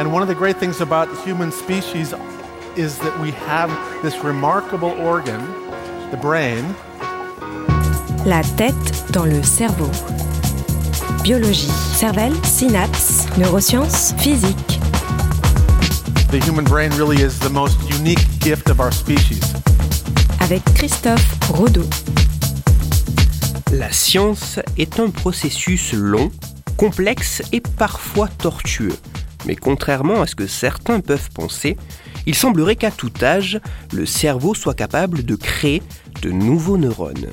And one of the great things about human species is that we have this remarkable organ, the brain. La tête dans le cerveau. Biologie, cervelle, synapses, neurosciences, physique. The human brain really is the most unique gift of our species. Avec Christophe Rodeau. La science est un processus long, complexe et parfois tortueux. Mais contrairement à ce que certains peuvent penser, il semblerait qu'à tout âge, le cerveau soit capable de créer de nouveaux neurones.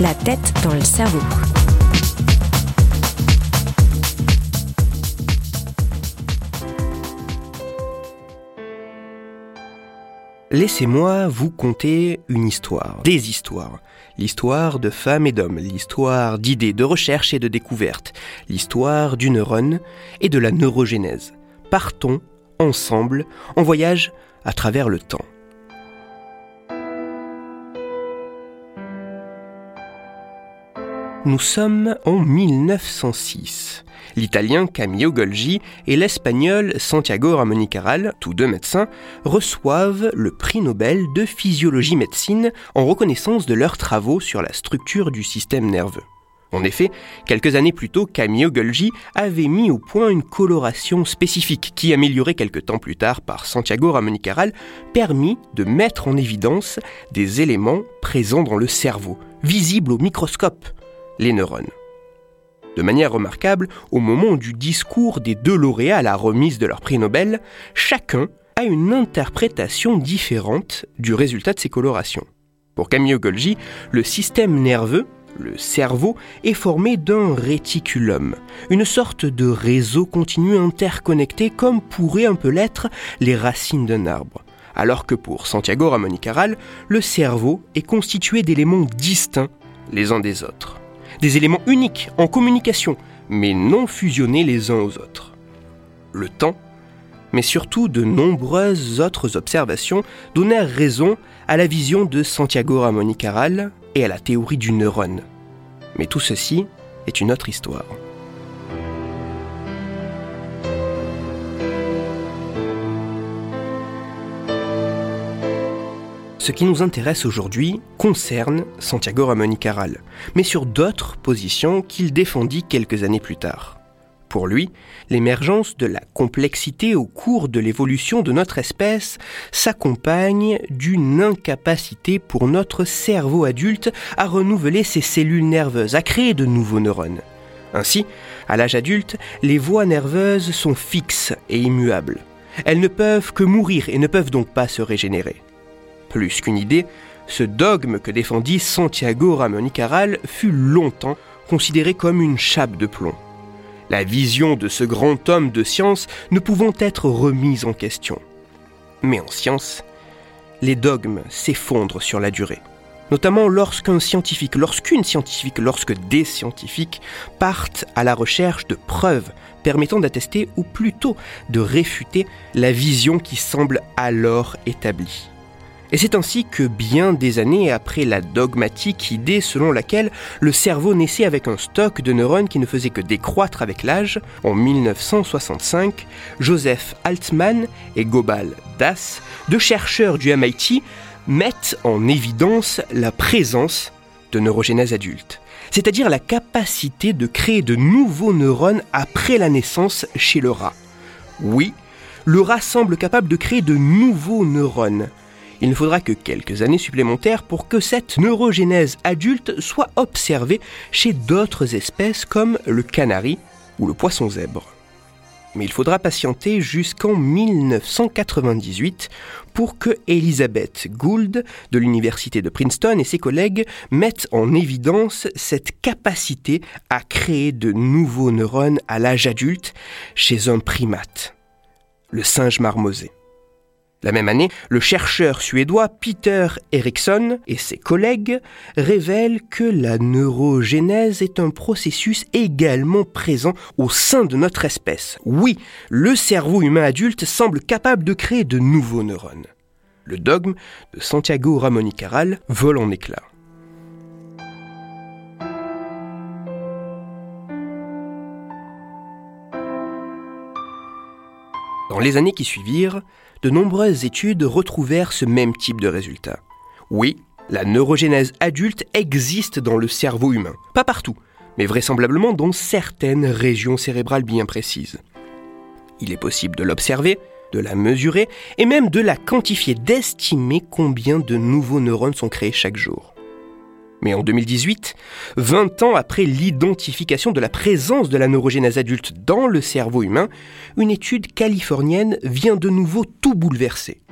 La tête dans le cerveau. Laissez-moi vous conter une histoire, des histoires. L'histoire de femmes et d'hommes, l'histoire d'idées, de recherches et de découvertes, l'histoire du neurone et de la neurogénèse. Partons ensemble en voyage à travers le temps. Nous sommes en 1906. L'italien Camillo Golgi et l'espagnol Santiago Ramon y Caral, tous deux médecins, reçoivent le prix Nobel de physiologie médecine en reconnaissance de leurs travaux sur la structure du système nerveux. En effet, quelques années plus tôt, Camillo Golgi avait mis au point une coloration spécifique qui, améliorée quelques temps plus tard par Santiago Ramon y Caral, permit de mettre en évidence des éléments présents dans le cerveau, visibles au microscope, les neurones. De manière remarquable, au moment du discours des deux lauréats à la remise de leur prix Nobel, chacun a une interprétation différente du résultat de ces colorations. Pour Camillo Golgi, le système nerveux, le cerveau, est formé d'un réticulum, une sorte de réseau continu interconnecté comme pourraient un peu l'être les racines d'un arbre. Alors que pour Santiago Ramon y Caral, le cerveau est constitué d'éléments distincts les uns des autres des éléments uniques en communication, mais non fusionnés les uns aux autres. Le temps, mais surtout de nombreuses autres observations donnèrent raison à la vision de Santiago Ramon y Caral et à la théorie du neurone. Mais tout ceci est une autre histoire. Ce qui nous intéresse aujourd'hui concerne Santiago Ramon y Caral, mais sur d'autres positions qu'il défendit quelques années plus tard. Pour lui, l'émergence de la complexité au cours de l'évolution de notre espèce s'accompagne d'une incapacité pour notre cerveau adulte à renouveler ses cellules nerveuses, à créer de nouveaux neurones. Ainsi, à l'âge adulte, les voies nerveuses sont fixes et immuables. Elles ne peuvent que mourir et ne peuvent donc pas se régénérer. Plus qu'une idée, ce dogme que défendit Santiago Ramon y Caral fut longtemps considéré comme une chape de plomb. La vision de ce grand homme de science ne pouvant être remise en question. Mais en science, les dogmes s'effondrent sur la durée. Notamment lorsqu'un scientifique, lorsqu'une scientifique, lorsque des scientifiques partent à la recherche de preuves permettant d'attester ou plutôt de réfuter la vision qui semble alors établie. Et c'est ainsi que bien des années après la dogmatique idée selon laquelle le cerveau naissait avec un stock de neurones qui ne faisait que décroître avec l'âge, en 1965, Joseph Altman et Gobal Das, deux chercheurs du MIT, mettent en évidence la présence de neurogénèse adulte, c'est-à-dire la capacité de créer de nouveaux neurones après la naissance chez le rat. Oui, le rat semble capable de créer de nouveaux neurones, il ne faudra que quelques années supplémentaires pour que cette neurogénèse adulte soit observée chez d'autres espèces comme le canari ou le poisson zèbre. Mais il faudra patienter jusqu'en 1998 pour que Elizabeth Gould de l'université de Princeton et ses collègues mettent en évidence cette capacité à créer de nouveaux neurones à l'âge adulte chez un primate, le singe marmosé. La même année, le chercheur suédois Peter Eriksson et ses collègues révèlent que la neurogénèse est un processus également présent au sein de notre espèce. Oui, le cerveau humain adulte semble capable de créer de nouveaux neurones. Le dogme de Santiago Ramon y Caral vole en éclats. Dans les années qui suivirent, de nombreuses études retrouvèrent ce même type de résultat. Oui, la neurogénèse adulte existe dans le cerveau humain. Pas partout, mais vraisemblablement dans certaines régions cérébrales bien précises. Il est possible de l'observer, de la mesurer et même de la quantifier, d'estimer combien de nouveaux neurones sont créés chaque jour. Mais en 2018, 20 ans après l'identification de la présence de la neurogénèse adulte dans le cerveau humain, une étude californienne vient de nouveau tout bouleverser.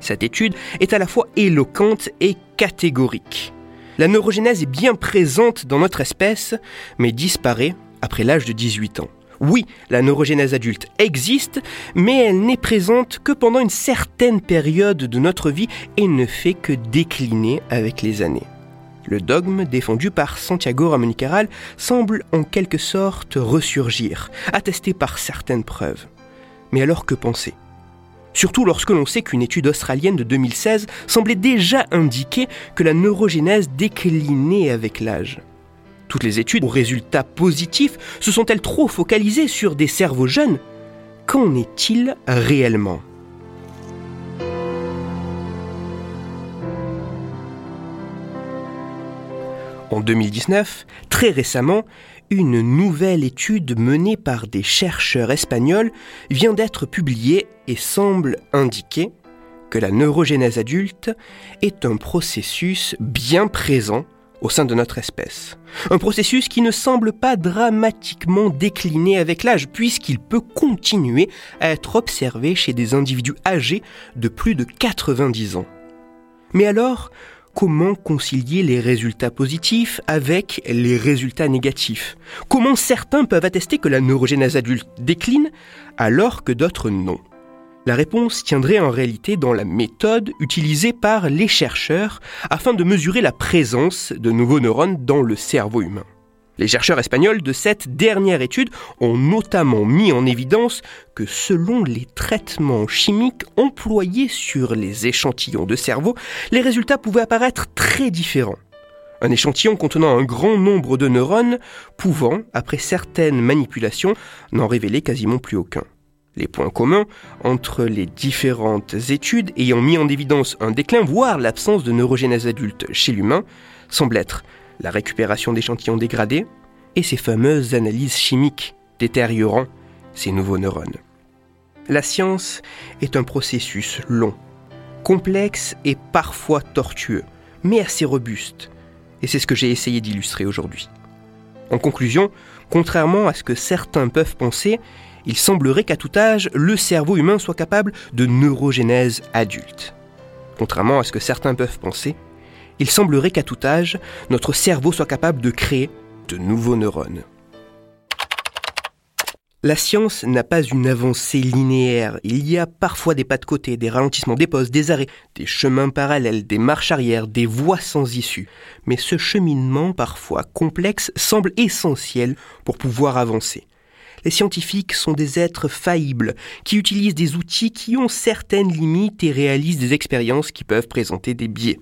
Cette étude est à la fois éloquente et catégorique. La neurogénèse est bien présente dans notre espèce, mais disparaît après l'âge de 18 ans. Oui, la neurogénèse adulte existe, mais elle n'est présente que pendant une certaine période de notre vie et ne fait que décliner avec les années. Le dogme défendu par Santiago Ramón Caral semble en quelque sorte ressurgir, attesté par certaines preuves. Mais alors que penser? Surtout lorsque l'on sait qu'une étude australienne de 2016 semblait déjà indiquer que la neurogénèse déclinait avec l'âge. Toutes les études aux résultats positifs se sont-elles trop focalisées sur des cerveaux jeunes? Qu'en est-il réellement? En 2019, très récemment, une nouvelle étude menée par des chercheurs espagnols vient d'être publiée et semble indiquer que la neurogénèse adulte est un processus bien présent au sein de notre espèce. Un processus qui ne semble pas dramatiquement décliner avec l'âge, puisqu'il peut continuer à être observé chez des individus âgés de plus de 90 ans. Mais alors, comment concilier les résultats positifs avec les résultats négatifs Comment certains peuvent attester que la neurogénèse adulte décline alors que d'autres non La réponse tiendrait en réalité dans la méthode utilisée par les chercheurs afin de mesurer la présence de nouveaux neurones dans le cerveau humain. Les chercheurs espagnols de cette dernière étude ont notamment mis en évidence que selon les traitements chimiques employés sur les échantillons de cerveau, les résultats pouvaient apparaître très différents. Un échantillon contenant un grand nombre de neurones pouvant, après certaines manipulations, n'en révéler quasiment plus aucun. Les points communs entre les différentes études ayant mis en évidence un déclin, voire l'absence de neurogénèse adulte chez l'humain, semblent être la récupération d'échantillons dégradés et ces fameuses analyses chimiques détériorant ces nouveaux neurones. La science est un processus long, complexe et parfois tortueux, mais assez robuste, et c'est ce que j'ai essayé d'illustrer aujourd'hui. En conclusion, contrairement à ce que certains peuvent penser, il semblerait qu'à tout âge, le cerveau humain soit capable de neurogénèse adulte. Contrairement à ce que certains peuvent penser, il semblerait qu'à tout âge, notre cerveau soit capable de créer de nouveaux neurones. La science n'a pas une avancée linéaire, il y a parfois des pas de côté, des ralentissements, des pauses, des arrêts, des chemins parallèles, des marches arrière, des voies sans issue. Mais ce cheminement, parfois complexe, semble essentiel pour pouvoir avancer. Les scientifiques sont des êtres faillibles, qui utilisent des outils qui ont certaines limites et réalisent des expériences qui peuvent présenter des biais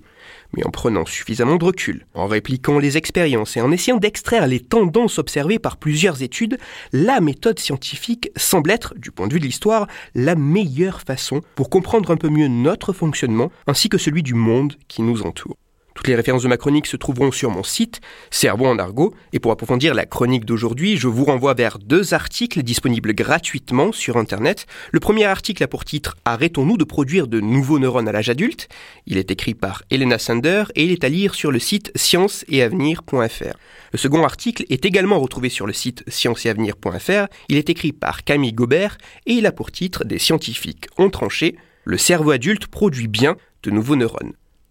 mais en prenant suffisamment de recul, en répliquant les expériences et en essayant d'extraire les tendances observées par plusieurs études, la méthode scientifique semble être, du point de vue de l'histoire, la meilleure façon pour comprendre un peu mieux notre fonctionnement ainsi que celui du monde qui nous entoure. Toutes les références de ma chronique se trouveront sur mon site, Cerveau en argot, et pour approfondir la chronique d'aujourd'hui, je vous renvoie vers deux articles disponibles gratuitement sur Internet. Le premier article a pour titre Arrêtons-nous de produire de nouveaux neurones à l'âge adulte. Il est écrit par Elena Sander et il est à lire sur le site scienceetavenir.fr. Le second article est également retrouvé sur le site scienceetavenir.fr. Il est écrit par Camille Gobert et il a pour titre Des scientifiques ont tranché. Le cerveau adulte produit bien de nouveaux neurones.